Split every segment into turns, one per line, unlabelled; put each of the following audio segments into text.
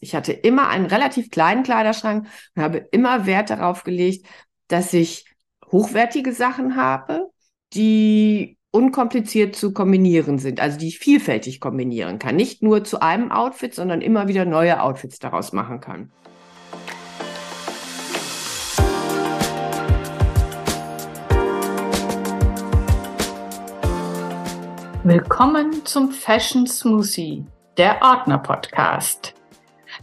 Ich hatte immer einen relativ kleinen Kleiderschrank und habe immer Wert darauf gelegt, dass ich hochwertige Sachen habe, die unkompliziert zu kombinieren sind, also die ich vielfältig kombinieren kann. Nicht nur zu einem Outfit, sondern immer wieder neue Outfits daraus machen kann.
Willkommen zum Fashion Smoothie, der Ordner Podcast.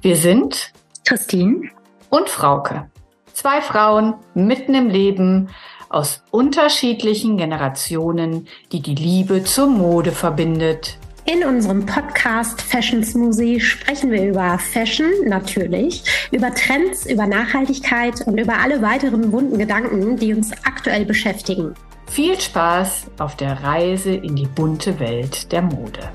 Wir sind
Christine
und Frauke. Zwei Frauen mitten im Leben aus unterschiedlichen Generationen, die die Liebe zur Mode verbindet.
In unserem Podcast Fashion Smoothie sprechen wir über Fashion natürlich, über Trends, über Nachhaltigkeit und über alle weiteren wunden Gedanken, die uns aktuell beschäftigen.
Viel Spaß auf der Reise in die bunte Welt der Mode.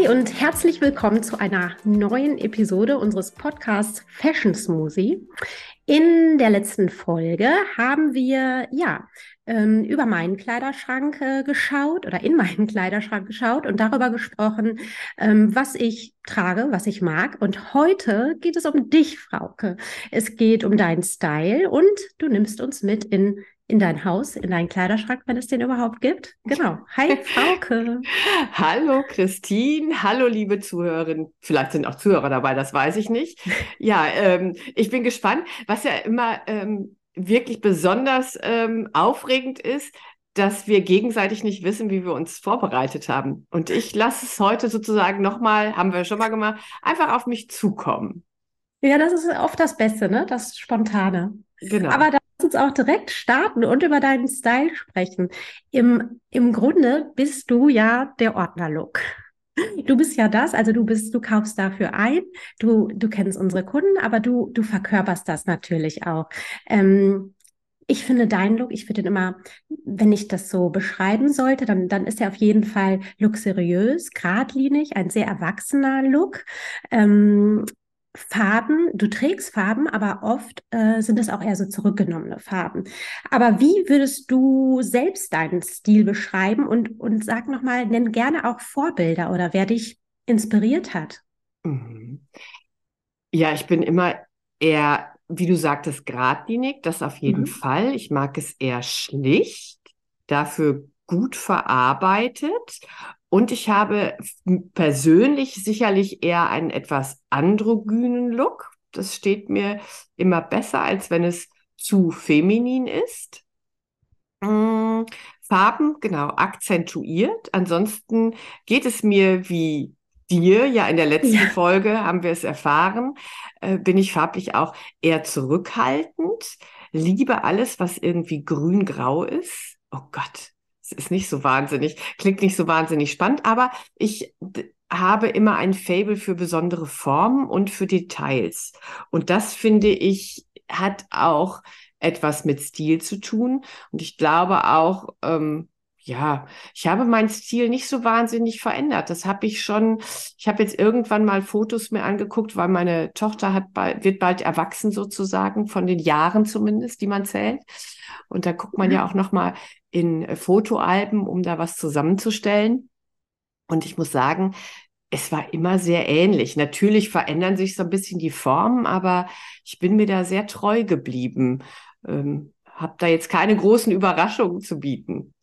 Hi und herzlich willkommen zu einer neuen Episode unseres Podcasts Fashion Smoothie. In der letzten Folge haben wir ja ähm, über meinen Kleiderschrank äh, geschaut oder in meinen Kleiderschrank geschaut und darüber gesprochen, ähm, was ich trage, was ich mag. Und heute geht es um dich, Frauke. Es geht um deinen Style und du nimmst uns mit in in dein Haus, in deinen Kleiderschrank, wenn es den überhaupt gibt. Genau. Hi, Frauke.
hallo, Christine. Hallo, liebe Zuhörerinnen. Vielleicht sind auch Zuhörer dabei, das weiß ich nicht. Ja, ähm, ich bin gespannt, was ja immer ähm, wirklich besonders ähm, aufregend ist, dass wir gegenseitig nicht wissen, wie wir uns vorbereitet haben. Und ich lasse es heute sozusagen nochmal, haben wir schon mal gemacht, einfach auf mich zukommen.
Ja, das ist oft das Beste, ne? Das Spontane.
Genau.
Aber lass uns auch direkt starten und über deinen Style sprechen. Im, im Grunde bist du ja der Ordner-Look. Du bist ja das, also du bist, du kaufst dafür ein, du, du kennst unsere Kunden, aber du, du verkörperst das natürlich auch. Ähm, ich finde deinen Look, ich finde ihn immer, wenn ich das so beschreiben sollte, dann, dann ist er auf jeden Fall luxuriös, geradlinig, ein sehr erwachsener Look. Ähm, Farben, du trägst Farben, aber oft äh, sind es auch eher so zurückgenommene Farben. Aber wie würdest du selbst deinen Stil beschreiben und, und sag nochmal, nenn gerne auch Vorbilder oder wer dich inspiriert hat?
Mhm. Ja, ich bin immer eher, wie du sagtest, geradlinig, das auf jeden mhm. Fall. Ich mag es eher schlicht, dafür gut verarbeitet und ich habe persönlich sicherlich eher einen etwas androgynen Look. Das steht mir immer besser, als wenn es zu feminin ist. Hm, Farben, genau, akzentuiert. Ansonsten geht es mir wie dir, ja in der letzten ja. Folge haben wir es erfahren, äh, bin ich farblich auch eher zurückhaltend, liebe alles, was irgendwie grün-grau ist. Oh Gott, ist nicht so wahnsinnig, klingt nicht so wahnsinnig spannend, aber ich habe immer ein Fable für besondere Formen und für Details. Und das finde ich hat auch etwas mit Stil zu tun. Und ich glaube auch, ähm, ja, ich habe meinen Stil nicht so wahnsinnig verändert. Das habe ich schon, ich habe jetzt irgendwann mal Fotos mir angeguckt, weil meine Tochter hat bald, wird bald erwachsen sozusagen, von den Jahren zumindest, die man zählt. Und da guckt man mhm. ja auch noch mal in äh, Fotoalben, um da was zusammenzustellen. Und ich muss sagen, es war immer sehr ähnlich. Natürlich verändern sich so ein bisschen die Formen, aber ich bin mir da sehr treu geblieben. Ähm, habe da jetzt keine großen Überraschungen zu bieten.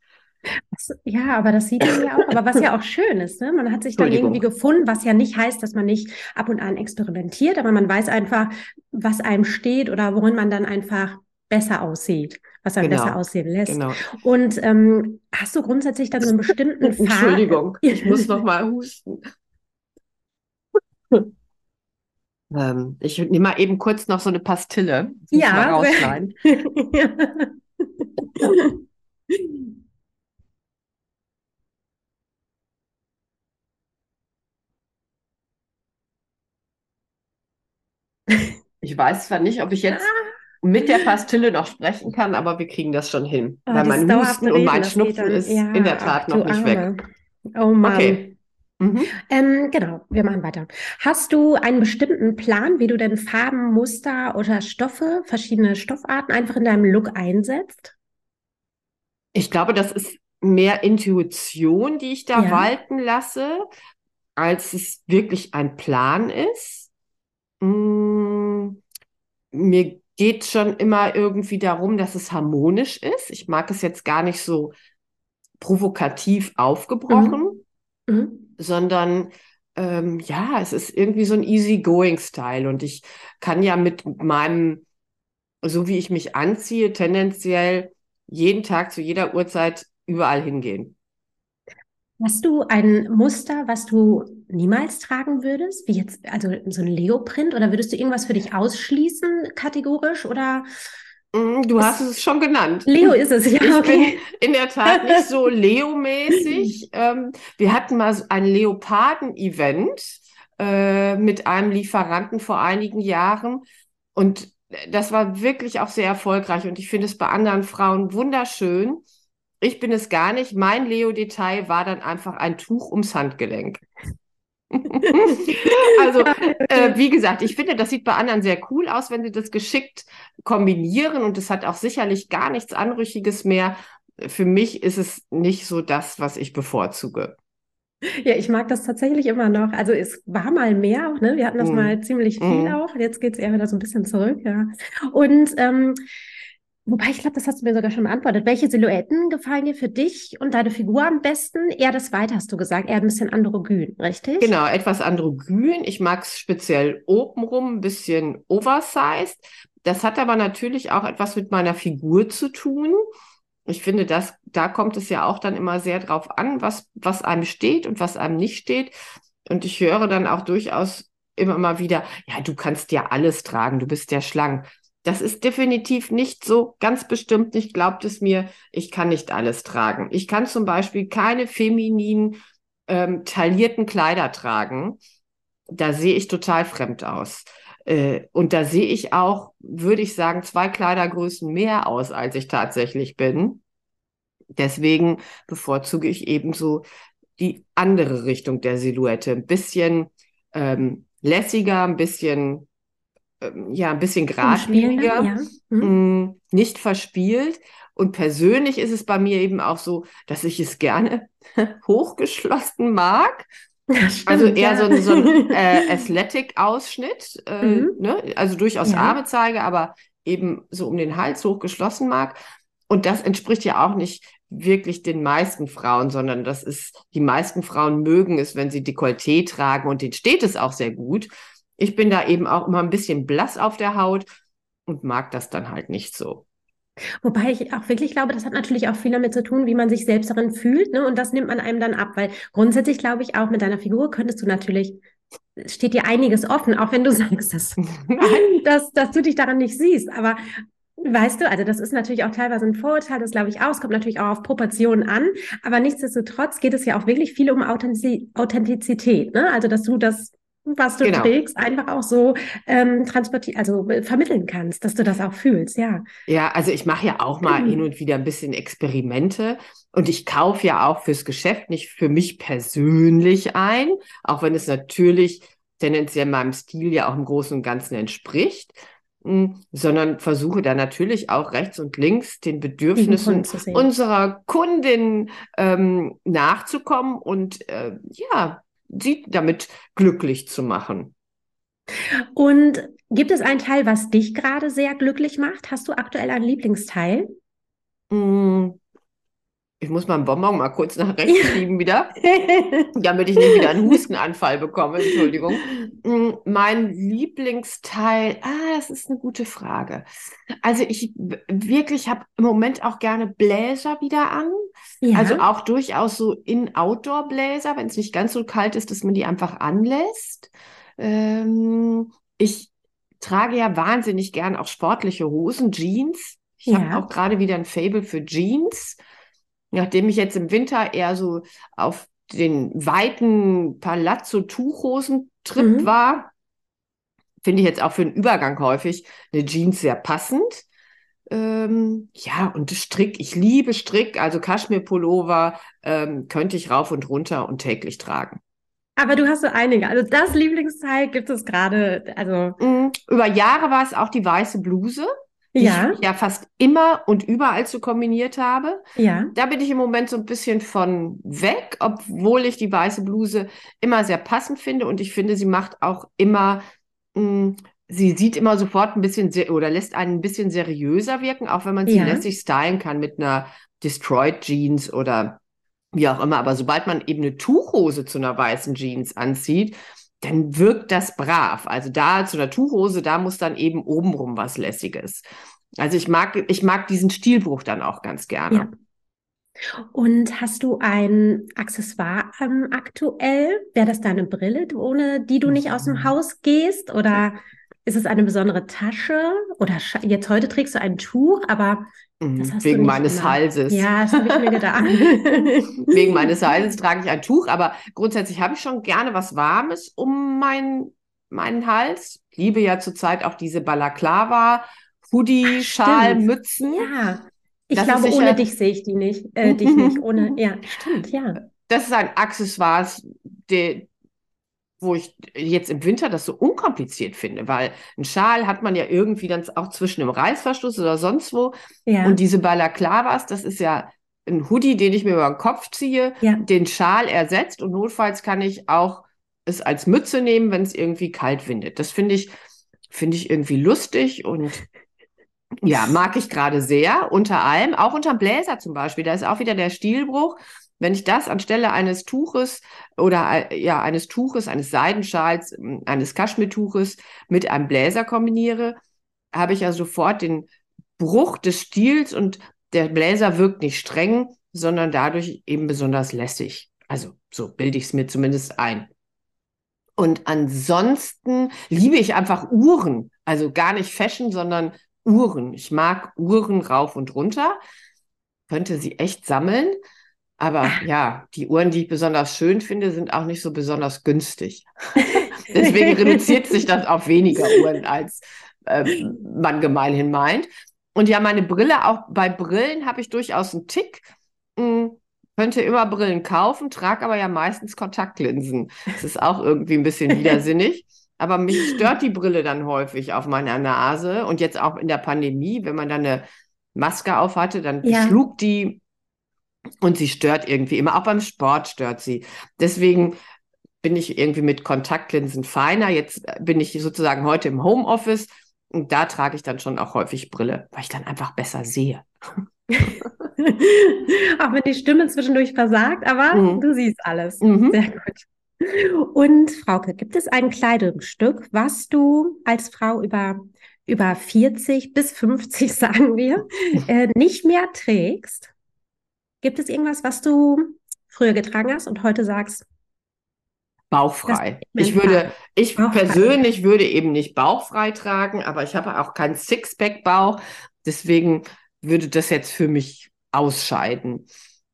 Ja, aber das sieht man ja auch. Aber was ja auch schön ist, ne? man hat sich dann irgendwie gefunden, was ja nicht heißt, dass man nicht ab und an experimentiert, aber man weiß einfach, was einem steht oder worin man dann einfach besser aussieht, was einem genau. besser aussehen lässt. Genau. Und ähm, hast du grundsätzlich dann so einen bestimmten?
Entschuldigung, ich muss noch mal husten. ähm, ich nehme mal eben kurz noch so eine Pastille.
Ja. Mal rausschneiden.
Ich weiß zwar nicht, ob ich jetzt ah mit der Pastille noch sprechen kann, aber wir kriegen das schon hin. Oh, weil mein Husten und mein Schnupfen ist ja, in der Tat noch nicht Arme. weg.
Oh Mann. Okay. Mhm. Ähm, genau, wir machen weiter. Hast du einen bestimmten Plan, wie du denn Farben, Muster oder Stoffe, verschiedene Stoffarten einfach in deinem Look einsetzt?
Ich glaube, das ist mehr Intuition, die ich da
Ja.
walten lasse, als es wirklich ein Plan ist. Mm, mir geht schon immer irgendwie darum, dass es harmonisch ist. Ich mag es jetzt gar nicht so provokativ aufgebrochen,
Mhm.
sondern ähm, ja, es ist irgendwie so ein easy-going-Style. Und ich kann ja mit meinem, so wie ich mich anziehe, tendenziell jeden Tag zu jeder Uhrzeit überall hingehen.
Hast du ein Muster, was du niemals tragen würdest? Wie jetzt, also so ein Leoprint? Oder würdest du irgendwas für dich ausschließen, kategorisch? Oder
Mm, Du hast es schon genannt.
Leo ist es, ja,
Ich bin
okay.
in der Tat nicht so Leo-mäßig. Ähm, wir hatten mal ein Leoparden-Event äh, mit einem Lieferanten vor einigen Jahren und das war wirklich auch sehr erfolgreich und ich finde es bei anderen Frauen wunderschön. Ich bin es gar nicht. Mein Leo-Detail war dann einfach ein Tuch ums Handgelenk. Also, äh, wie gesagt, ich finde, das sieht bei anderen sehr cool aus, wenn sie das geschickt kombinieren und es hat auch sicherlich gar nichts Anrüchiges mehr. Für mich ist es nicht so das, was ich bevorzuge.
Ja, ich mag das tatsächlich immer noch. Also es war mal mehr auch, ne? Wir hatten das
Mhm.
mal ziemlich viel
Mhm.
auch. Jetzt geht es eher wieder so ein bisschen zurück, ja. Und ähm, wobei ich glaube, das hast du mir sogar schon beantwortet. Welche Silhouetten gefallen dir für dich und deine Figur am besten? Eher das Weite hast du gesagt, eher ein bisschen androgyn, richtig?
Genau, etwas androgyn. Ich mag es speziell obenrum, ein bisschen oversized. Das hat aber natürlich auch etwas mit meiner Figur zu tun. Ich finde, das, da kommt es ja auch dann immer sehr drauf an, was, was einem steht und was einem nicht steht. Und ich höre dann auch durchaus immer mal wieder, ja, du kannst ja alles tragen, du bist ja schlank. Das ist definitiv nicht so, ganz bestimmt nicht, glaubt es mir, ich kann nicht alles tragen. Ich kann zum Beispiel keine femininen, ähm, taillierten Kleider tragen. Da sehe ich total fremd aus. Äh, und da sehe ich auch, würde ich sagen, zwei Kleidergrößen mehr aus, als ich tatsächlich bin. Deswegen bevorzuge ich eben so die andere Richtung der Silhouette. Ein bisschen ähm, lässiger, ein bisschen, ja, ein bisschen geradliniger,
ja. Mhm.
mh, nicht verspielt. Und persönlich ist es bei mir eben auch so, dass ich es gerne hochgeschlossen mag. Also
stimmt,
eher
ja.
so ein, so ein äh, Athletic-Ausschnitt, äh,
Mhm.
ne? Also durchaus
Ja.
Arme zeige, aber eben so um den Hals hochgeschlossen mag. Und das entspricht ja auch nicht wirklich den meisten Frauen, sondern das ist, die meisten Frauen mögen es, wenn sie Dekolleté tragen und denen steht es auch sehr gut. Ich bin da eben auch immer ein bisschen blass auf der Haut und mag das dann halt nicht so.
Wobei ich auch wirklich glaube, das hat natürlich auch viel damit zu tun, wie man sich selbst darin fühlt, ne? Und das nimmt man einem dann ab, weil grundsätzlich glaube ich auch mit deiner Figur könntest du natürlich, es steht dir einiges offen, auch wenn du sagst, dass, dass, dass du dich daran nicht siehst. Aber weißt du, also das ist natürlich auch teilweise ein Vorurteil, das glaube ich auch. Es kommt natürlich auch auf Proportionen an, aber nichtsdestotrotz geht es ja auch wirklich viel um Authentiz Authentizität, ne? Also dass du das was du
Genau.
trägst, einfach auch so ähm, transportieren, also äh, vermitteln kannst, dass du das auch fühlst, ja.
Ja, also ich mache ja auch mal
Mhm.
hin und wieder ein bisschen Experimente und ich kaufe ja auch fürs Geschäft nicht für mich persönlich ein, auch wenn es natürlich tendenziell meinem Stil ja auch im Großen und Ganzen entspricht, mh, sondern versuche da natürlich auch rechts und links den Bedürfnissen unserer Kundin ähm, nachzukommen und äh, ja, sie damit glücklich zu machen.
Und gibt es einen Teil, was dich gerade sehr glücklich macht? Hast du aktuell einen Lieblingsteil?
Mm, Ich muss meinen Bonbon mal kurz nach rechts schieben wieder. damit ich nicht wieder einen Hustenanfall bekomme, Entschuldigung. Mm, Mein Lieblingsteil, ah, das ist eine gute Frage. Also ich wirklich habe im Moment auch gerne Bläser wieder an.
Ja.
Also auch durchaus so In-Outdoor-Bläser, wenn es nicht ganz so kalt ist, dass man die einfach anlässt. Ähm, ich trage ja wahnsinnig gern auch sportliche Hosen, Jeans. Ich habe
Ja.
auch gerade wieder ein Faible für Jeans. Nachdem ich jetzt im Winter eher so auf den weiten Palazzo-Tuchhosen-Trip
Mhm.
war, finde ich jetzt auch für den Übergang häufig eine Jeans sehr passend. Ähm, ja, und Strick, ich liebe Strick, also Kaschmir-Pullover ähm, könnte ich rauf und runter und täglich tragen.
Aber du hast so einige. Also das Lieblingsteil gibt es gerade, also
Mm, Über Jahre war es auch die weiße Bluse.
Ja.
ich ja fast immer und überall zu kombiniert habe.
Ja.
Da bin ich im Moment so ein bisschen von weg, obwohl ich die weiße Bluse immer sehr passend finde und ich finde, sie macht auch immer, mh, sie sieht immer sofort ein bisschen oder lässt einen ein bisschen seriöser wirken, auch wenn man sie
Ja.
lässig stylen kann mit einer Destroyed Jeans oder wie auch immer. Aber sobald man eben eine Tuchhose zu einer weißen Jeans anzieht, dann wirkt das brav. Also da zu einer Tuchhose, da muss dann eben obenrum was Lässiges. Also ich mag, ich mag diesen Stilbruch dann auch ganz gerne.
Ja. Und hast du ein Accessoire ähm, aktuell? Wäre das deine Brille, ohne die du nicht aus dem. Haus gehst? Oder ist es eine besondere Tasche? Oder jetzt heute trägst du ein Tuch, aber
Mhm, Wegen meines
immer.
Halses.
Ja, das habe ich mir gedacht.
Wegen meines Halses trage ich ein Tuch, aber grundsätzlich habe ich schon gerne was Warmes um meinen, meinen Hals. Ich liebe ja zurzeit auch diese Balaklava, Hoodie,
Ach,
Schal,
stimmt.
Mützen.
Ja, ich
Das
glaube, ohne dich sehe ich die nicht, äh, dich nicht. Ohne, ja, stimmt, ja.
Das ist ein Accessoire, der, wo ich jetzt im Winter das so unkompliziert finde, weil ein Schal hat man ja irgendwie dann auch zwischen dem Reißverschluss oder sonst wo.
Ja,
Und diese Balaklavas, das ist ja ein Hoodie, den ich mir über den Kopf ziehe,
ja,
den Schal ersetzt und notfalls kann ich auch es als Mütze nehmen, wenn es irgendwie kalt windet. Das finde ich, finde ich irgendwie lustig und ja, mag ich gerade sehr. Unter allem, auch unter dem Bläser zum Beispiel, da ist auch wieder der Stilbruch. Wenn ich das anstelle eines Tuches oder äh, ja, eines Tuches, eines Seidenschals, m, eines Kaschmirtuches mit einem Bläser kombiniere, habe ich ja sofort den Bruch des Stils und der Bläser wirkt nicht streng, sondern dadurch eben besonders lässig. Also so bilde ich es mir zumindest ein. Und ansonsten liebe ich einfach Uhren. Also gar nicht Fashion, sondern Uhren. Ich mag Uhren rauf und runter. Könnte sie echt sammeln. Aber ja, die Uhren, die ich besonders schön finde, sind auch nicht so besonders günstig. Deswegen reduziert sich das auf weniger Uhren, als ähm, man gemeinhin meint. Und ja, meine Brille, auch bei Brillen habe ich durchaus einen Tick. Hm, könnte immer Brillen kaufen, trage aber ja meistens Kontaktlinsen. Das ist auch irgendwie ein bisschen widersinnig. Aber mich stört die Brille dann häufig auf meiner Nase. Und jetzt auch in der Pandemie, wenn man dann eine Maske auf hatte, dann
Ja.
schlug die und sie stört irgendwie immer. Auch beim Sport stört sie. Deswegen bin ich irgendwie mit Kontaktlinsen feiner. Jetzt bin ich sozusagen heute im Homeoffice und da trage ich dann schon auch häufig Brille, weil ich dann einfach besser sehe.
Auch wenn die Stimme zwischendurch versagt, aber
Mhm.
du siehst alles.
Mhm.
Sehr gut. Und Frauke, gibt es ein Kleidungsstück, was du als Frau über, über 40 bis 50, sagen wir, äh, nicht mehr trägst? Gibt es irgendwas, was du früher getragen hast und heute sagst,
Bauchfrei. Ich würde, ich
Bauchfrei.
persönlich würde eben nicht bauchfrei tragen, aber ich habe auch keinen Sixpack-Bauch. Deswegen würde das jetzt für mich ausscheiden.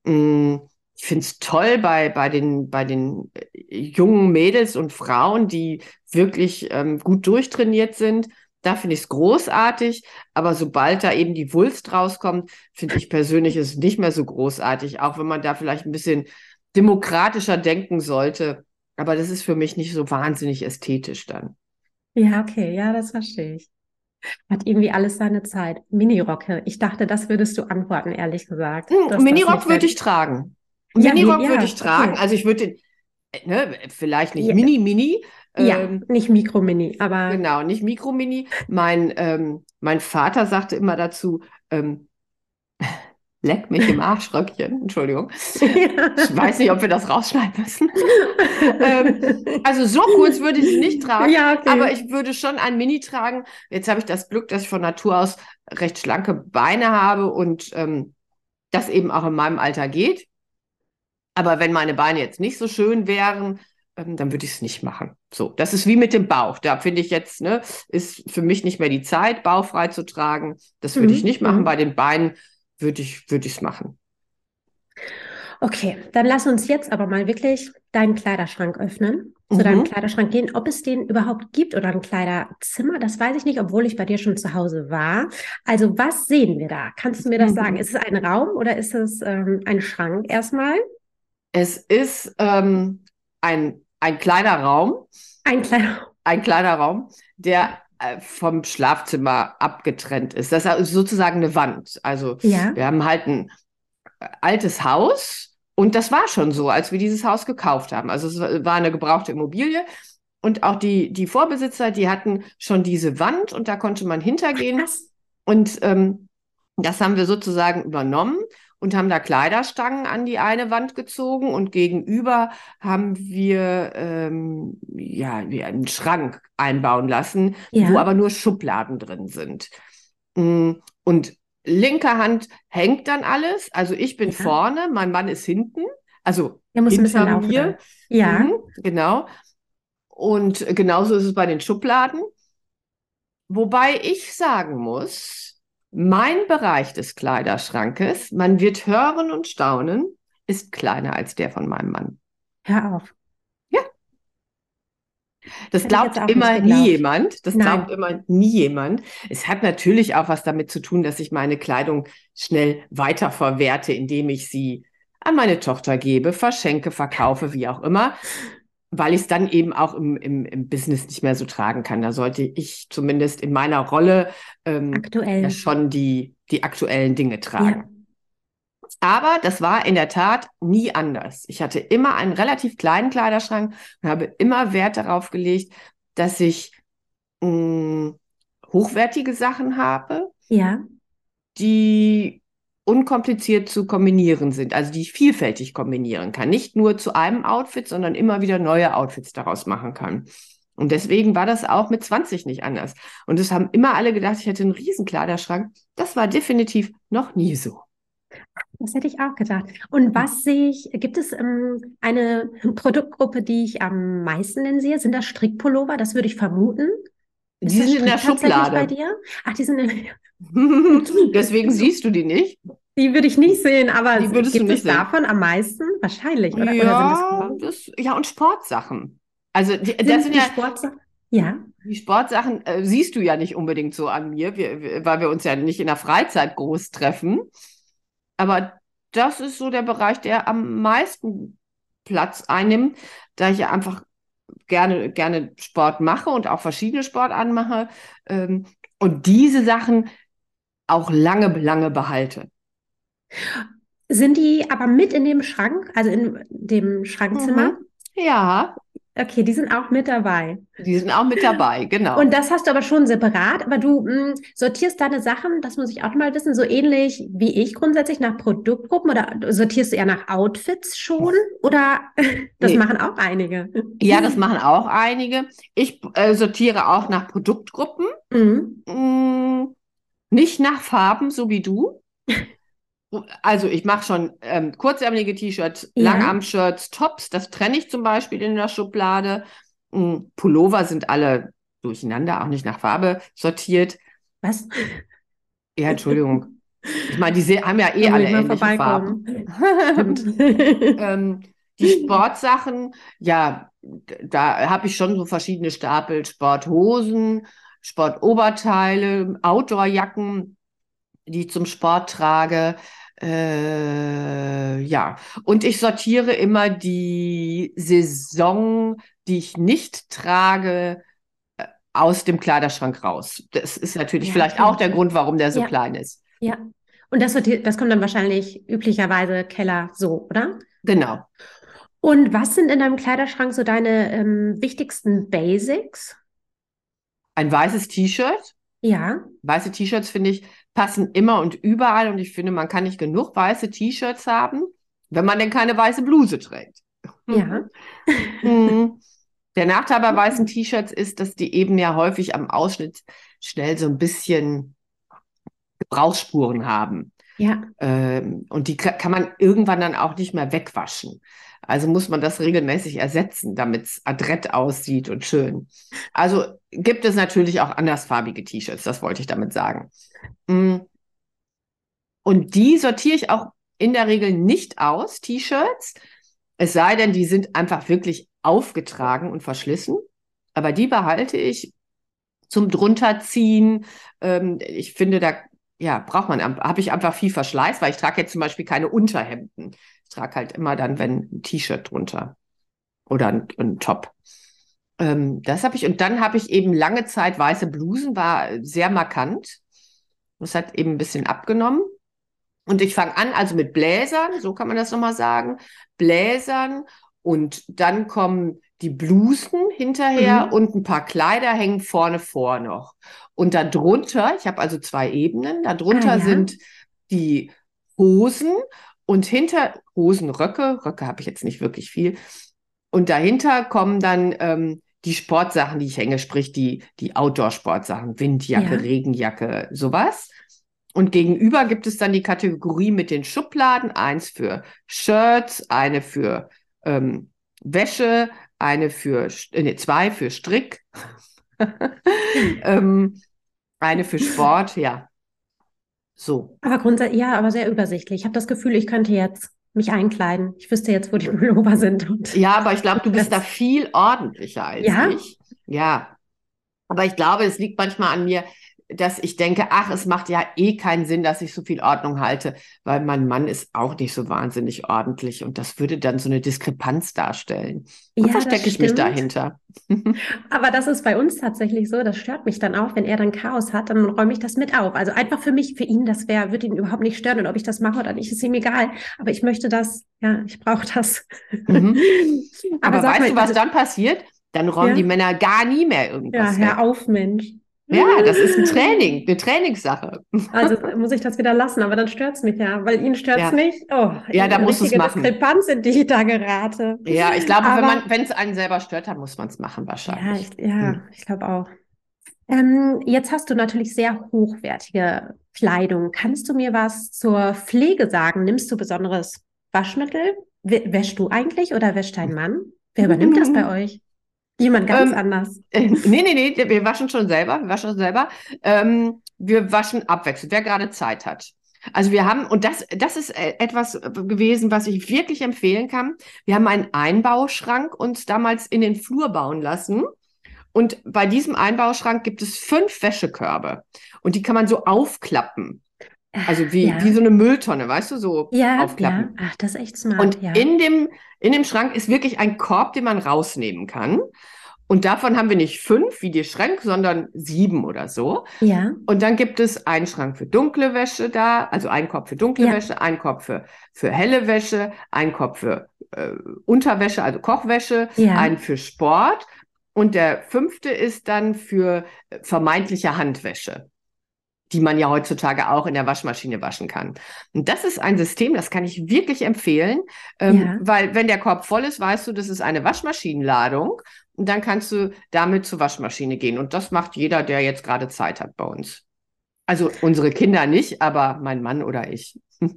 Mm, Ich finde es toll bei, bei den, bei den äh, jungen Mädels und Frauen, die wirklich ähm, gut durchtrainiert sind. Da finde ich es großartig, aber sobald da eben die Wulst rauskommt, finde ich persönlich es nicht mehr so großartig, auch wenn man da vielleicht ein bisschen demokratischer denken sollte. Aber das ist für mich nicht so wahnsinnig ästhetisch dann.
ja, okay, ja, das verstehe ich. Hat irgendwie alles seine Zeit. Minirocke. Ich dachte, das würdest du antworten, ehrlich gesagt.
Hm, Minirock würde ich tragen.
Ja,
Minirock
ja,
würde ich tragen.
okay.
Also ich würde den, äh, ne, vielleicht nicht
Ja.
Mini, Mini,
Ja,
ähm,
nicht Mikro-Mini, aber
genau, nicht Mikro-Mini. Mein, ähm, mein Vater sagte immer dazu, ähm, leck mich im Arschröckchen. Entschuldigung. Ich weiß nicht, ob wir das rausschneiden müssen. ähm, also so kurz würde ich es nicht tragen.
Ja, okay.
Aber ich würde schon ein Mini tragen. Jetzt habe ich das Glück, dass ich von Natur aus recht schlanke Beine habe und ähm, das eben auch in meinem Alter geht. Aber wenn meine Beine jetzt nicht so schön wären, ähm, dann würde ich es nicht machen. So, das ist wie mit dem Bauch. Da finde ich jetzt, ne, ist für mich nicht mehr die Zeit, bauchfrei zu tragen. Das würde
Mhm,
ich nicht machen.
mhm.
Bei den Beinen würde ich, es machen.
Okay, dann lass uns jetzt aber mal wirklich deinen Kleiderschrank öffnen, zu deinem
Mhm.
Kleiderschrank gehen. Ob es den überhaupt gibt oder ein Kleiderzimmer, das weiß ich nicht, obwohl ich bei dir schon zu Hause war. Also was sehen wir da? Kannst du mir das
Mhm.
sagen? Ist es ein Raum oder ist es ähm, ein Schrank erstmal?
Es ist ähm, ein, ein kleiner Raum,
Ein kleiner.
ein kleiner Raum, der äh, vom Schlafzimmer abgetrennt ist. Das ist sozusagen eine Wand. Also
Ja.
wir haben halt ein altes Haus und das war schon so, als wir dieses Haus gekauft haben. Also es war eine gebrauchte Immobilie und auch die, die Vorbesitzer, die hatten schon diese Wand und da konnte man hintergehen.
Krass.
Und ähm, das haben wir sozusagen übernommen und haben da Kleiderstangen an die eine Wand gezogen und gegenüber haben wir ähm, ja einen Schrank einbauen lassen,
Ja.
wo aber nur Schubladen drin sind. Mm, Und linker Hand hängt dann alles. Also ich bin
Ja.
vorne, mein Mann ist hinten. Also
Der muss ein bisschen laufen.
mir.
Ja.
Mhm, genau. Und genauso ist es bei den Schubladen. Wobei ich sagen muss, mein Bereich des Kleiderschrankes, man wird hören und staunen, ist kleiner als der von meinem Mann.
Hör auf.
Das
Hätte ich
glaubt immer nie jemand. Das
Nein.
glaubt immer nie jemand. Es hat natürlich auch was damit zu tun, dass ich meine Kleidung schnell weiterverwerte, indem ich sie an meine Tochter gebe, verschenke, verkaufe, wie auch immer, weil ich es dann eben auch im, im, im Business nicht mehr so tragen kann. Da sollte ich zumindest in meiner Rolle ähm, ja schon die, die aktuellen Dinge tragen. Aber das war in der Tat nie anders. Ich hatte immer einen relativ kleinen Kleiderschrank und habe immer Wert darauf gelegt, dass ich mh, hochwertige Sachen habe,
Ja.
die unkompliziert zu kombinieren sind, also die ich vielfältig kombinieren kann. Nicht nur zu einem Outfit, sondern immer wieder neue Outfits daraus machen kann. Und deswegen war das auch mit 20 nicht anders. Und es haben immer alle gedacht, ich hätte einen riesen Kleiderschrank. Das war definitiv noch nie so.
Das hätte ich auch gedacht. Und was sehe ich? Gibt es ähm, eine Produktgruppe, die ich am meisten sehe? Sind das Strickpullover? Das würde ich vermuten. Ist
Die sind in der
tatsächlich bei
Schublade.
dir? Ach, die sind in,
Deswegen siehst du die nicht.
die würde ich nicht sehen, aber
Die würdest du
gibt
nicht
es
sehen.
davon am meisten? Wahrscheinlich, oder? Oder
Ja,
sind das
ja, und Sportsachen. Also die,
sind
das sind
die
ja
Sportsachen? Ja.
die Sportsachen, äh, siehst du ja nicht unbedingt so an mir, wir, weil wir uns ja nicht in der Freizeit groß treffen. Aber das ist so der Bereich, der am meisten Platz einnimmt, da ich ja einfach gerne, gerne Sport mache und auch verschiedene Sportarten mache. Ähm, und diese Sachen auch lange, lange behalte.
Sind die aber mit in dem Schrank, also in dem Schrankzimmer?
Mhm. Ja,
Okay, die sind auch mit dabei.
die sind auch mit dabei, genau.
Und das hast du aber schon separat, aber du mh, sortierst deine Sachen, das muss ich auch mal wissen, so ähnlich wie ich grundsätzlich nach Produktgruppen oder sortierst du eher nach Outfits schon? Oder das
Nee.
machen auch einige.
Ja, das machen auch einige. Ich äh, sortiere auch nach Produktgruppen,
Mhm.
mm, nicht nach Farben, so wie du. Also ich mache schon ähm, kurzärmelige T-Shirts,
Ja.
Langarm-Shirts, Tops, das trenne ich zum Beispiel in der Schublade. Mm, Pullover sind alle durcheinander, auch nicht nach Farbe sortiert.
Was?
Ja, Entschuldigung. Ich meine, die haben ja eh alle ähnliche Farben. Ähm, die Sportsachen, ja, da habe ich schon so verschiedene Stapel. Sporthosen, Sportoberteile, Outdoorjacken, die ich zum Sport trage. Äh, ja, und ich sortiere immer die Saison, die ich nicht trage, äh, aus dem Kleiderschrank raus. Das ist natürlich
Ja,
vielleicht
okay.
auch der Grund, warum der so
Ja.
klein ist.
Ja. Und das, sortiert, das kommt dann wahrscheinlich üblicherweise Keller so, oder?
Genau.
Und was sind in deinem Kleiderschrank so deine ähm, wichtigsten Basics?
Ein weißes T-Shirt.
Ja.
Weiße T-Shirts, finde ich, passen immer und überall. Und ich finde, man kann nicht genug weiße T-Shirts haben, wenn man denn keine weiße Bluse trägt.
Ja.
Mhm. Der Nachteil bei weißen T-Shirts ist, dass die eben ja häufig am Ausschnitt schnell so ein bisschen Gebrauchsspuren haben.
Ja.
Ähm, und die ka- kann man irgendwann dann auch nicht mehr wegwaschen. Also muss man das regelmäßig ersetzen, damit es adrett aussieht und schön. Also gibt es natürlich auch andersfarbige T-Shirts, das wollte ich damit sagen. Mm. Und die sortiere ich auch in der Regel nicht aus, T-Shirts. Es sei denn, die sind einfach wirklich aufgetragen und verschlissen. Aber die behalte ich zum drunterziehen. Ähm, ich finde, da ja, braucht man, habe ich einfach viel Verschleiß, weil ich trage jetzt zum Beispiel keine Unterhemden. Ich trage halt immer dann, wenn ein T-Shirt drunter oder ein, ein Top. Ähm, das habe ich. Und dann habe ich eben lange Zeit weiße Blusen, war sehr markant. Das hat eben ein bisschen abgenommen. Und ich fange an, also mit Bläsern, so kann man das nochmal sagen, Bläsern und dann kommen die Blusen hinterher
Mhm.
und ein paar Kleider hängen vorne vor noch. Und darunter, ich habe also zwei Ebenen, darunter
Ah, ja.
sind die Hosen und hinter Hosen, Röcke, Röcke habe ich jetzt nicht wirklich viel. Und dahinter kommen dann ähm, die Sportsachen, die ich hänge, sprich die, die Outdoor-Sportsachen, Windjacke,
Ja.
Regenjacke, sowas. Und gegenüber gibt es dann die Kategorie mit den Schubladen, eins für Shirts, eine für ähm, Wäsche, eine für, äh, nee, zwei für Strick, ähm, eine für Sport, ja. So.
Aber grundsätzlich, ja, aber sehr übersichtlich. Ich habe das Gefühl, ich könnte jetzt mich einkleiden. Ich wüsste jetzt, wo die Pullover sind. Und
Ja, aber ich glaube, du bist da viel ordentlicher als
Ja?
ich. Ja. Aber ich glaube, es liegt manchmal an mir, dass ich denke, ach, es macht ja eh keinen Sinn, dass ich so viel Ordnung halte, weil mein Mann ist auch nicht so wahnsinnig ordentlich und das würde dann so eine Diskrepanz darstellen. Und
Ja,
verstecke ich mich dahinter.
Aber das ist bei uns tatsächlich so, das stört mich dann auch, wenn er dann Chaos hat, dann räume ich das mit auf. Also einfach für mich, für ihn, das wäre, würde ihn überhaupt nicht stören und ob ich das mache oder nicht, ist ihm egal. Aber ich möchte das, ja, ich brauche das.
Mhm. Aber,
sag
weißt
mal,
du, was
also-
dann passiert? Dann räumen
Ja.
die Männer gar nie mehr
Ja,
irgendwas weg.
hör auf, Mensch.
Ja, das ist ein Training, eine Trainingssache.
Also muss ich das wieder lassen, aber dann stört es mich ja, weil ihn stört es
Ja.
nicht. Oh,
Ja, da du's
richtige
machen.
Diskrepanz, in die ich da gerate.
Ja, ich glaube, wenn
Aber-
man, wenn es einen selber stört, dann muss man es machen
Ja,
wahrscheinlich.
ich, ja,
Hm.
ich glaube auch. Ähm, jetzt hast du natürlich sehr hochwertige Kleidung. Kannst du mir was zur Pflege sagen? Nimmst du besonderes Waschmittel? W wäschst du eigentlich oder wäscht dein Mann? Wer übernimmt das bei euch? Jemand ganz
Ähm,
anders.
Äh, nee, nee, nee, wir waschen schon selber, wir waschen selber. Ähm, wir waschen abwechselnd, wer gerade Zeit hat. Also wir haben, und das, das ist äh, etwas gewesen, was ich wirklich empfehlen kann. Wir haben einen Einbauschrank uns damals in den Flur bauen lassen. Und bei diesem Einbauschrank gibt es fünf Wäschekörbe. Und die kann man so aufklappen. Also wie,
ja.
wie so eine Mülltonne, weißt du, so
Ja,
aufklappen.
ja. Ach, das ist echt smart,
Und
ja.
in dem, in dem Schrank ist wirklich ein Korb, den man rausnehmen kann. Und davon haben wir nicht fünf wie die Schränke, sondern sieben oder so.
Ja,
Und dann gibt es einen Schrank für dunkle Wäsche da, also einen Korb für dunkle
Ja.
Wäsche, einen Korb für, für helle Wäsche, einen Korb für äh, Unterwäsche, also Kochwäsche,
Ja.
einen für Sport. Und der fünfte ist dann für äh, vermeintliche Handwäsche, die man ja heutzutage auch in der Waschmaschine waschen kann. Und das ist ein System, das kann ich wirklich empfehlen, ähm,
Ja.
weil wenn der Korb voll ist, weißt du, das ist eine Waschmaschinenladung. Und dann kannst du damit zur Waschmaschine gehen. Und das macht jeder, der jetzt gerade Zeit hat bei uns. Also unsere Kinder nicht, aber mein Mann oder ich.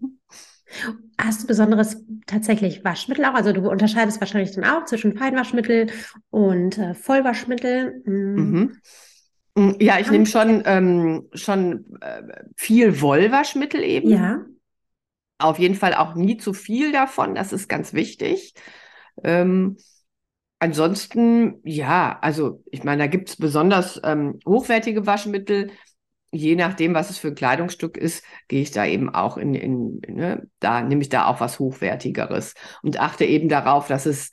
Hast du besonderes tatsächlich Waschmittel auch? Also du unterscheidest wahrscheinlich dann auch zwischen Feinwaschmittel und äh, Vollwaschmittel. Mm.
Mhm. Mm, Ja, ich nehme schon, ähm, schon äh, viel Wollwaschmittel eben.
Ja,
Auf jeden Fall auch nie zu viel davon, das ist ganz wichtig. Ähm, ansonsten, ja, also ich meine, da gibt es besonders ähm, hochwertige Waschmittel. Je nachdem, was es für ein Kleidungsstück ist, gehe ich da eben auch in, in ne, da nehme ich da auch was Hochwertigeres und achte eben darauf, dass es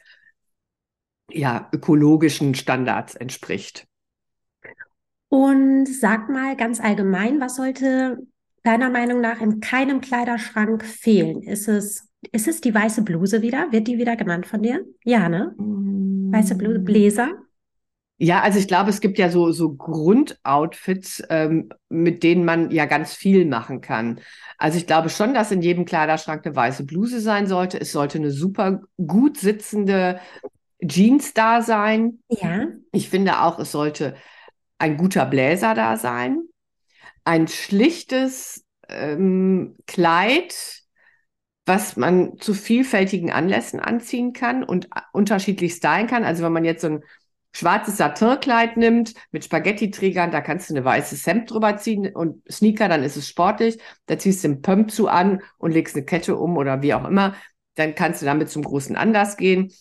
ja ökologischen Standards entspricht.
Und sag mal ganz allgemein, was sollte deiner Meinung nach in keinem Kleiderschrank fehlen? Ist es, ist es die weiße Bluse wieder? Wird die wieder genannt von dir? Ja, ne? Weiße Bluse, Bläser?
Ja, also ich glaube, es gibt ja so, so Grundoutfits, ähm, mit denen man ja ganz viel machen kann. Also ich glaube schon, dass in jedem Kleiderschrank eine weiße Bluse sein sollte. Es sollte eine super gut sitzende Jeans da sein.
Ja,
Ich finde auch, es sollte ein guter Bläser da sein. Ein schlichtes ähm, Kleid, was man zu vielfältigen Anlässen anziehen kann und unterschiedlich stylen kann. Also wenn man jetzt so ein schwarzes Satinkleid nimmt mit Spaghetti-Trägern, da kannst du eine weiße Hemd drüber ziehen und Sneaker, dann ist es sportlich. Da ziehst du einen Pump zu an und legst eine Kette um oder wie auch immer. Dann kannst du damit zum großen Anlass gehen.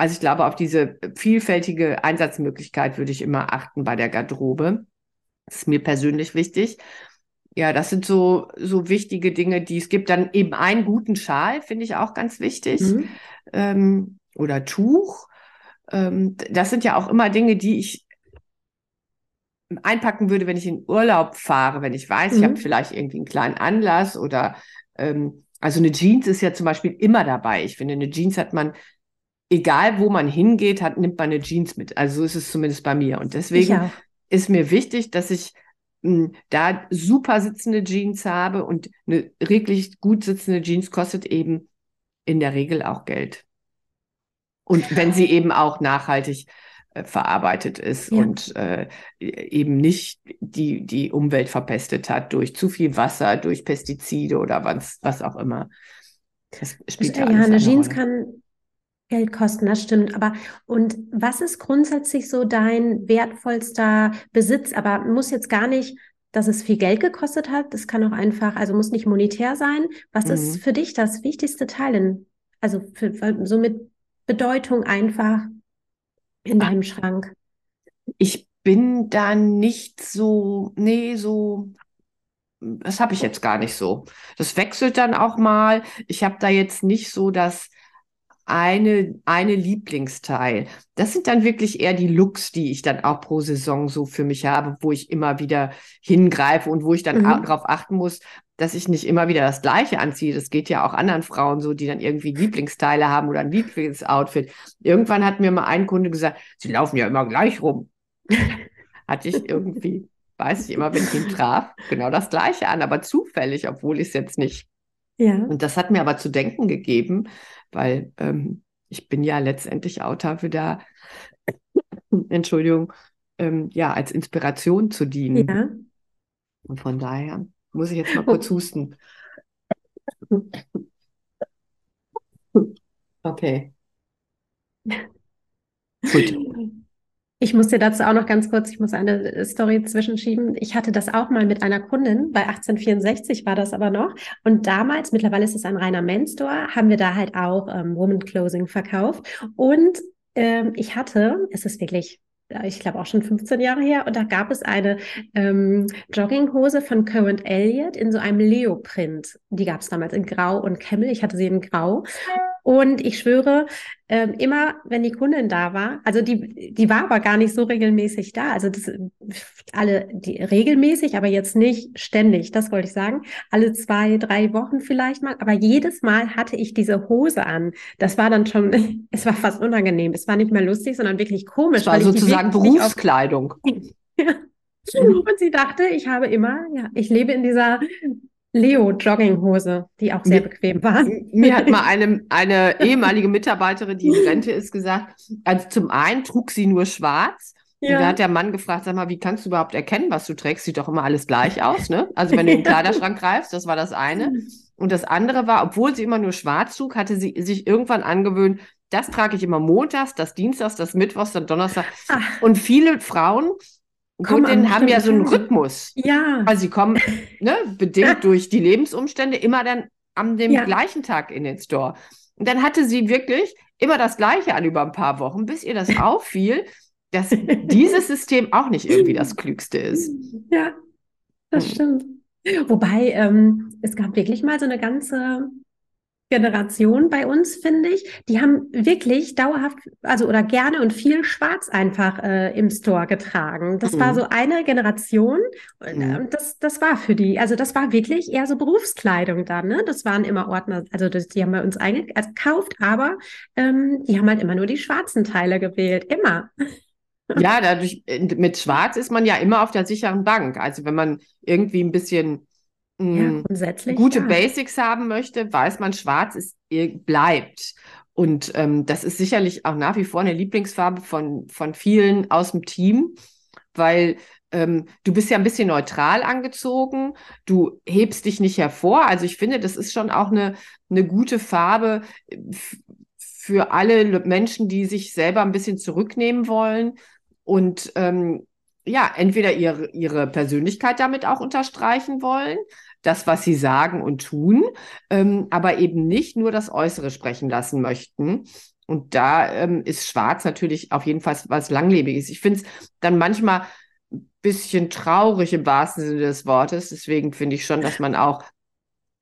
Also ich glaube, auf diese vielfältige Einsatzmöglichkeit würde ich immer achten bei der Garderobe. Das ist mir persönlich wichtig. Ja, das sind so, so wichtige Dinge, die es gibt. Dann eben einen guten Schal, finde ich auch ganz wichtig.
Mhm.
Ähm, oder Tuch. ähm, das sind ja auch immer Dinge, die ich einpacken würde, wenn ich in Urlaub fahre, wenn ich weiß, mhm. ich habe vielleicht irgendwie einen kleinen Anlass oder ähm, also eine Jeans ist ja zum Beispiel immer dabei. Ich finde, eine Jeans hat man, egal wo man hingeht, hat, nimmt man eine Jeans mit. Also so ist es zumindest bei mir. Und deswegen ist mir wichtig, dass ich mh, hm, da super sitzende Jeans habe und eine wirklich gut sitzende Jeans kostet eben in der Regel auch Geld. Und wenn sie eben auch nachhaltig äh, verarbeitet ist ja. und äh, eben nicht die, die Umwelt verpestet hat durch zu viel Wasser, durch Pestizide oder was, was auch immer.
Das spielt ja, ja eine Jeans Rolle. kann Geld kosten, das stimmt. Aber und was ist grundsätzlich so dein wertvollster Besitz? Aber muss jetzt gar nicht, dass es viel Geld gekostet hat. Das kann auch einfach, also muss nicht monetär sein. Was mhm. ist für dich das wichtigste Teil in, also für, so mit Bedeutung einfach in deinem Schrank?
Ich bin da nicht so, nee, so, das habe ich jetzt gar nicht so. Das wechselt dann auch mal. Ich habe da jetzt nicht so das eine, eine Lieblingsteil. Das sind dann wirklich eher die Looks, die ich dann auch pro Saison so für mich habe, wo ich immer wieder hingreife und wo ich dann mhm. darauf achten muss, dass ich nicht immer wieder das Gleiche anziehe. Das geht ja auch anderen Frauen so, die dann irgendwie Lieblingsteile haben oder ein Lieblingsoutfit. Irgendwann hat mir mal ein Kunde gesagt, sie laufen ja immer gleich rum. Hatte ich irgendwie, weiß ich immer, wenn ich ihn traf, genau das Gleiche an, aber zufällig, obwohl ich es jetzt nicht. Ja. Und das hat mir aber zu denken gegeben, weil ähm, ich bin ja letztendlich auch dafür da, Entschuldigung, ähm, ja, als Inspiration zu dienen. Ja. Und von daher muss ich jetzt mal kurz husten. Okay.
Gut. Ich muss dir dazu auch noch ganz kurz, ich muss eine Story zwischenschieben. Ich hatte das auch mal mit einer Kundin, bei 1864 war das aber noch. Und damals, mittlerweile ist es ein reiner Men's Store, haben wir da halt auch ähm, Woman Clothing verkauft. Und ähm, ich hatte, es ist wirklich ich glaube auch schon 15 Jahre her, und da gab es eine ähm, Jogginghose von Current Elliott in so einem Leoprint. Die gab es damals in Grau und Camel. Ich hatte sie in Grau. Und ich schwöre, ähm, immer wenn die Kundin da war, also die, die war aber gar nicht so regelmäßig da. Also das alle die regelmäßig, aber jetzt nicht ständig, das wollte ich sagen. Alle zwei, drei Wochen vielleicht mal. Aber jedes Mal hatte ich diese Hose an. Das war dann schon, es war fast unangenehm. Es war nicht mehr lustig, sondern wirklich komisch.
Es war sozusagen Berufskleidung.
ja. Und sie dachte, ich habe immer, ja, ich lebe in dieser Leo-Jogginghose, die auch sehr mir, bequem war.
Mir hat mal eine, eine ehemalige Mitarbeiterin, die in Rente ist, gesagt, also zum einen trug sie nur schwarz. Ja. Und da hat der Mann gefragt, sag mal, wie kannst du überhaupt erkennen, was du trägst? Sieht doch immer alles gleich aus, ne? Also wenn du in den Kleiderschrank greifst, das war das eine. Und das andere war, obwohl sie immer nur schwarz trug, hatte sie sich irgendwann angewöhnt, das trage ich immer montags, das Dienstags, das Mittwochs, dann Donnerstag. Ach. Und viele Frauen Kundinnen haben ja so einen Rhythmus.
Ja.
Also sie kommen, ne, bedingt durch die Lebensumstände, immer dann an dem ja. gleichen Tag in den Store. Und dann hatte sie wirklich immer das Gleiche an über ein paar Wochen, bis ihr das auffiel, dass dieses System auch nicht irgendwie das Klügste ist.
Ja, das hm. stimmt. Wobei, ähm, es gab wirklich mal so eine ganze Generation bei uns, finde ich. Die haben wirklich dauerhaft, also oder gerne und viel Schwarz einfach äh, im Store getragen. Das mhm. war so eine Generation und, und, das, das war für die, also das war wirklich eher so Berufskleidung dann. Ne? Das waren immer Ordner, also das, die haben bei uns eingekauft, aber ähm, die haben halt immer nur die schwarzen Teile gewählt, immer.
Ja, dadurch mit Schwarz ist man ja immer auf der sicheren Bank. Also wenn man irgendwie ein bisschen ja, mm, gute ja. Basics haben möchte, weiß man, schwarz ist, bleibt. Und ähm, das ist sicherlich auch nach wie vor eine Lieblingsfarbe von, von vielen aus dem Team, weil ähm, du bist ja ein bisschen neutral angezogen, du hebst dich nicht hervor. Also ich finde, das ist schon auch eine, eine gute Farbe für alle Menschen, die sich selber ein bisschen zurücknehmen wollen und ähm, ja, entweder ihre, ihre Persönlichkeit damit auch unterstreichen wollen, das, was sie sagen und tun, ähm, aber eben nicht nur das Äußere sprechen lassen möchten. Und da ähm, ist Schwarz natürlich auf jeden Fall was Langlebiges. Ich finde es dann manchmal ein bisschen traurig im wahrsten Sinne des Wortes. Deswegen finde ich schon, dass man auch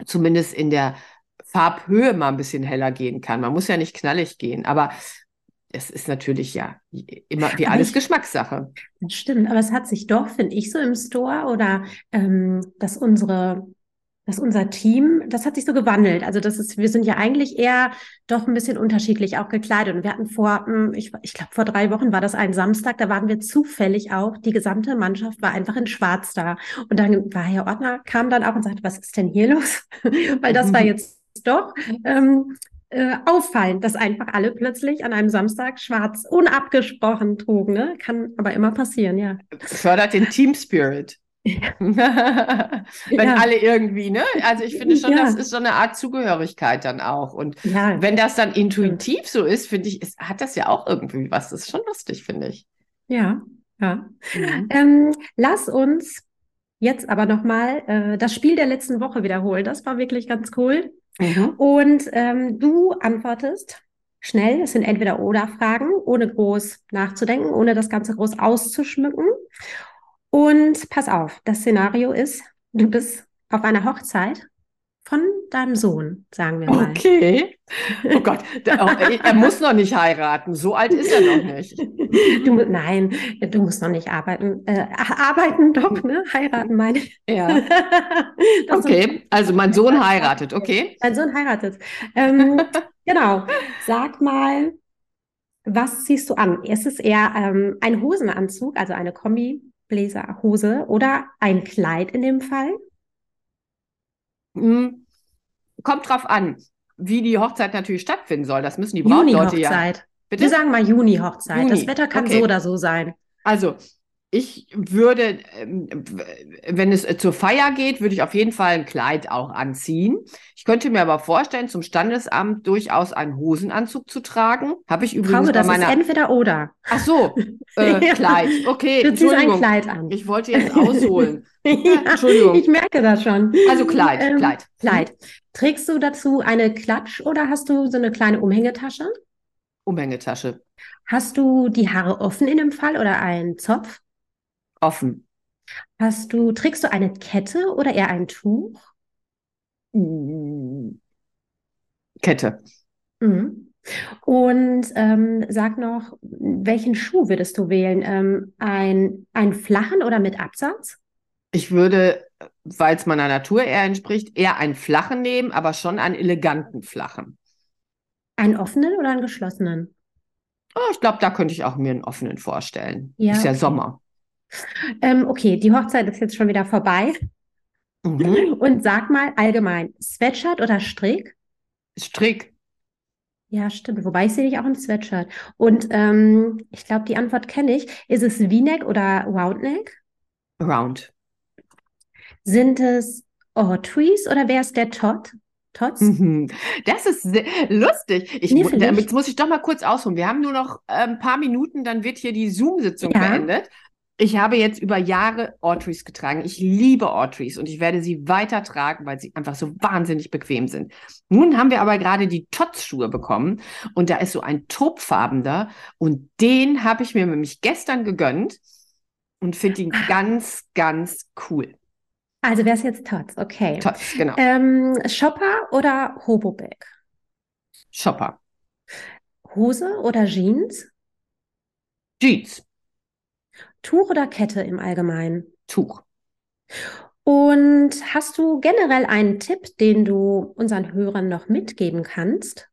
zumindest in der Farbhöhe mal ein bisschen heller gehen kann. Man muss ja nicht knallig gehen, aber es ist natürlich ja immer wie alles
ich-
Geschmackssache.
Das stimmt, aber es hat sich doch, finde ich, so im Store oder ähm, dass unsere, dass unser Team, das hat sich so gewandelt. Also das ist, wir sind ja eigentlich eher doch ein bisschen unterschiedlich auch gekleidet. Und wir hatten vor, hm, ich, ich glaube, vor drei Wochen war das ein Samstag, da waren wir zufällig auch, die gesamte Mannschaft war einfach in Schwarz da. Und dann war Herr Ordner, kam dann auch und sagte, was ist denn hier los? Weil das war jetzt doch ähm, äh, auffallend, dass einfach alle plötzlich an einem Samstag schwarz unabgesprochen trugen. Ne? Kann aber immer passieren, ja.
Fördert den Team Spirit. Wenn
Ja.
alle irgendwie, ne? Also ich finde schon,
Ja.
das ist so eine Art Zugehörigkeit dann auch. Und wenn das dann intuitiv so ist, finde ich, ist, hat das ja auch irgendwie was. Das ist schon lustig, finde ich.
ja, ja.
Mhm.
Ähm, lass uns jetzt aber nochmal äh, das Spiel der letzten Woche wiederholen. Das war wirklich ganz cool.
Mhm.
Und ähm, du antwortest schnell. Es sind entweder oder Fragen, ohne groß nachzudenken, ohne das Ganze groß auszuschmücken. Und pass auf, das Szenario ist, du bist auf einer Hochzeit deinem Sohn, sagen wir mal.
Okay. Oh Gott, oh, er muss noch nicht heiraten. So alt ist er noch nicht.
Du, nein, du musst noch nicht arbeiten. Äh, arbeiten doch, ne? Heiraten meine ich.
Ja. Okay, also mein Sohn heiratet, okay?
Dein Sohn heiratet. Ähm, genau. Sag mal, was ziehst du an? Ist es eher ähm, ein Hosenanzug, also eine Kombi-Bläser-Hose oder ein Kleid in dem Fall?
Hm, Kommt drauf an, wie die Hochzeit natürlich stattfinden soll. Das müssen die Brautleute ja.
Juni-Hochzeit.
Bitte?
Wir sagen mal Juni-Hochzeit. Das
Juni,
Wetter kann
okay.
so oder so sein.
Also, ich würde, ähm, wenn es äh, zur Feier geht, würde ich auf jeden Fall ein Kleid auch anziehen. Ich könnte mir aber vorstellen, zum Standesamt durchaus einen Hosenanzug zu tragen. Habe ich übrigens
Frau,
bei
das ist
meiner.
entweder oder.
Ach so, äh,
Ja.
Kleid. Okay,
Du ziehst ein. Kleid an.
Ich wollte jetzt ausholen.
Ja,
Entschuldigung.
ich merke das schon.
Also Kleid,
Ähm,
Kleid.
Kleid. Trägst du dazu eine Klatsch oder hast du so eine kleine Umhängetasche?
Umhängetasche.
Hast du die Haare offen in dem Fall oder einen Zopf?
Offen.
Hast du, trägst du eine Kette oder eher ein Tuch?
Mm. Kette.
Mhm. Und ähm, sag noch, welchen Schuh würdest du wählen? Ähm, ein, einen flachen oder mit Absatz?
Ich würde, weil es meiner Natur eher entspricht, eher einen flachen nehmen, aber schon einen eleganten flachen.
Einen offenen oder einen geschlossenen?
Oh, ich glaube, da könnte ich auch mir einen offenen vorstellen.
Ja,
Ist ja
okay.
Sommer.
Ähm, okay, die Hochzeit ist jetzt schon wieder vorbei.
Mhm.
Und sag mal allgemein, Sweatshirt oder Strick?
Strick.
Ja, stimmt. Wobei ich sehe dich auch im Sweatshirt. Und ähm, ich glaube, die Antwort kenne ich. Ist es V-Neck oder Roundneck?
Round.
Sind es Ortries oder wäre es der Tot? Tots?
Mhm. Das ist lustig. Ich, mu-
Knifflig.
damit muss ich doch mal kurz ausholen. Wir haben nur noch äh, ein paar Minuten, dann wird hier die Zoom-Sitzung
Ja.
beendet. Ich habe jetzt über Jahre Autries getragen. Ich liebe Autries und ich werde sie weiter tragen, weil sie einfach so wahnsinnig bequem sind. Nun haben wir aber gerade die Tots-Schuhe bekommen und da ist so ein taubfarbener und den habe ich mir nämlich gestern gegönnt und finde ihn ganz, ganz cool.
Also wäre es jetzt Tots, okay.
Tots, genau.
Ähm, Shopper oder Hobobag?
Shopper.
Hose oder Jeans?
Jeans.
Tuch oder Kette im Allgemeinen?
Tuch.
Und hast du generell einen Tipp, den du unseren Hörern noch mitgeben kannst?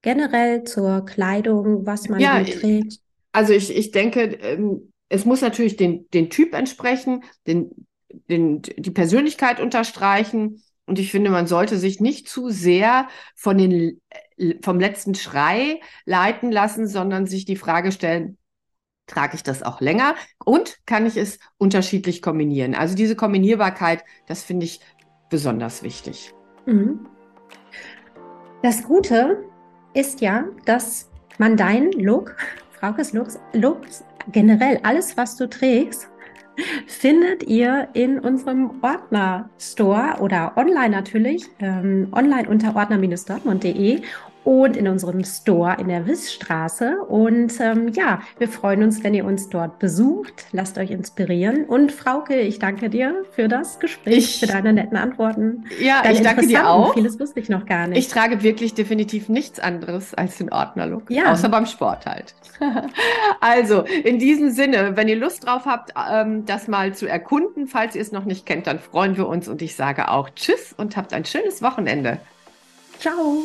Generell zur Kleidung, was man
Ja,
trägt?
Also ich, ich denke, ähm, es muss natürlich den, den Typ entsprechen, den, den, die Persönlichkeit unterstreichen. Und ich finde, man sollte sich nicht zu sehr von den, äh, vom letzten Schrei leiten lassen, sondern sich die Frage stellen, trage ich das auch länger und kann ich es unterschiedlich kombinieren? Also diese Kombinierbarkeit, das finde ich besonders wichtig.
Mhm. Das Gute ist ja, dass man deinen Look, Fraukes Looks, Looks, generell alles, was du trägst, findet ihr in unserem Ordner-Store oder online natürlich, ähm, online unter ordner-dortmund.de und in unserem Store in der Wissstraße. Und ähm, ja, wir freuen uns, wenn ihr uns dort besucht. Lasst euch inspirieren. Und Frauke, ich danke dir für das Gespräch, ich, für deine netten Antworten.
Ja, Deine ich danke dir auch.
Vieles wusste ich noch gar nicht.
Ich trage wirklich definitiv nichts anderes als den Ordnerlook. Ja. Außer beim Sport halt. also, in diesem Sinne, wenn ihr Lust drauf habt, ähm, das mal zu erkunden, falls ihr es noch nicht kennt, dann freuen wir uns und ich sage auch Tschüss und habt ein schönes Wochenende.
Ciao.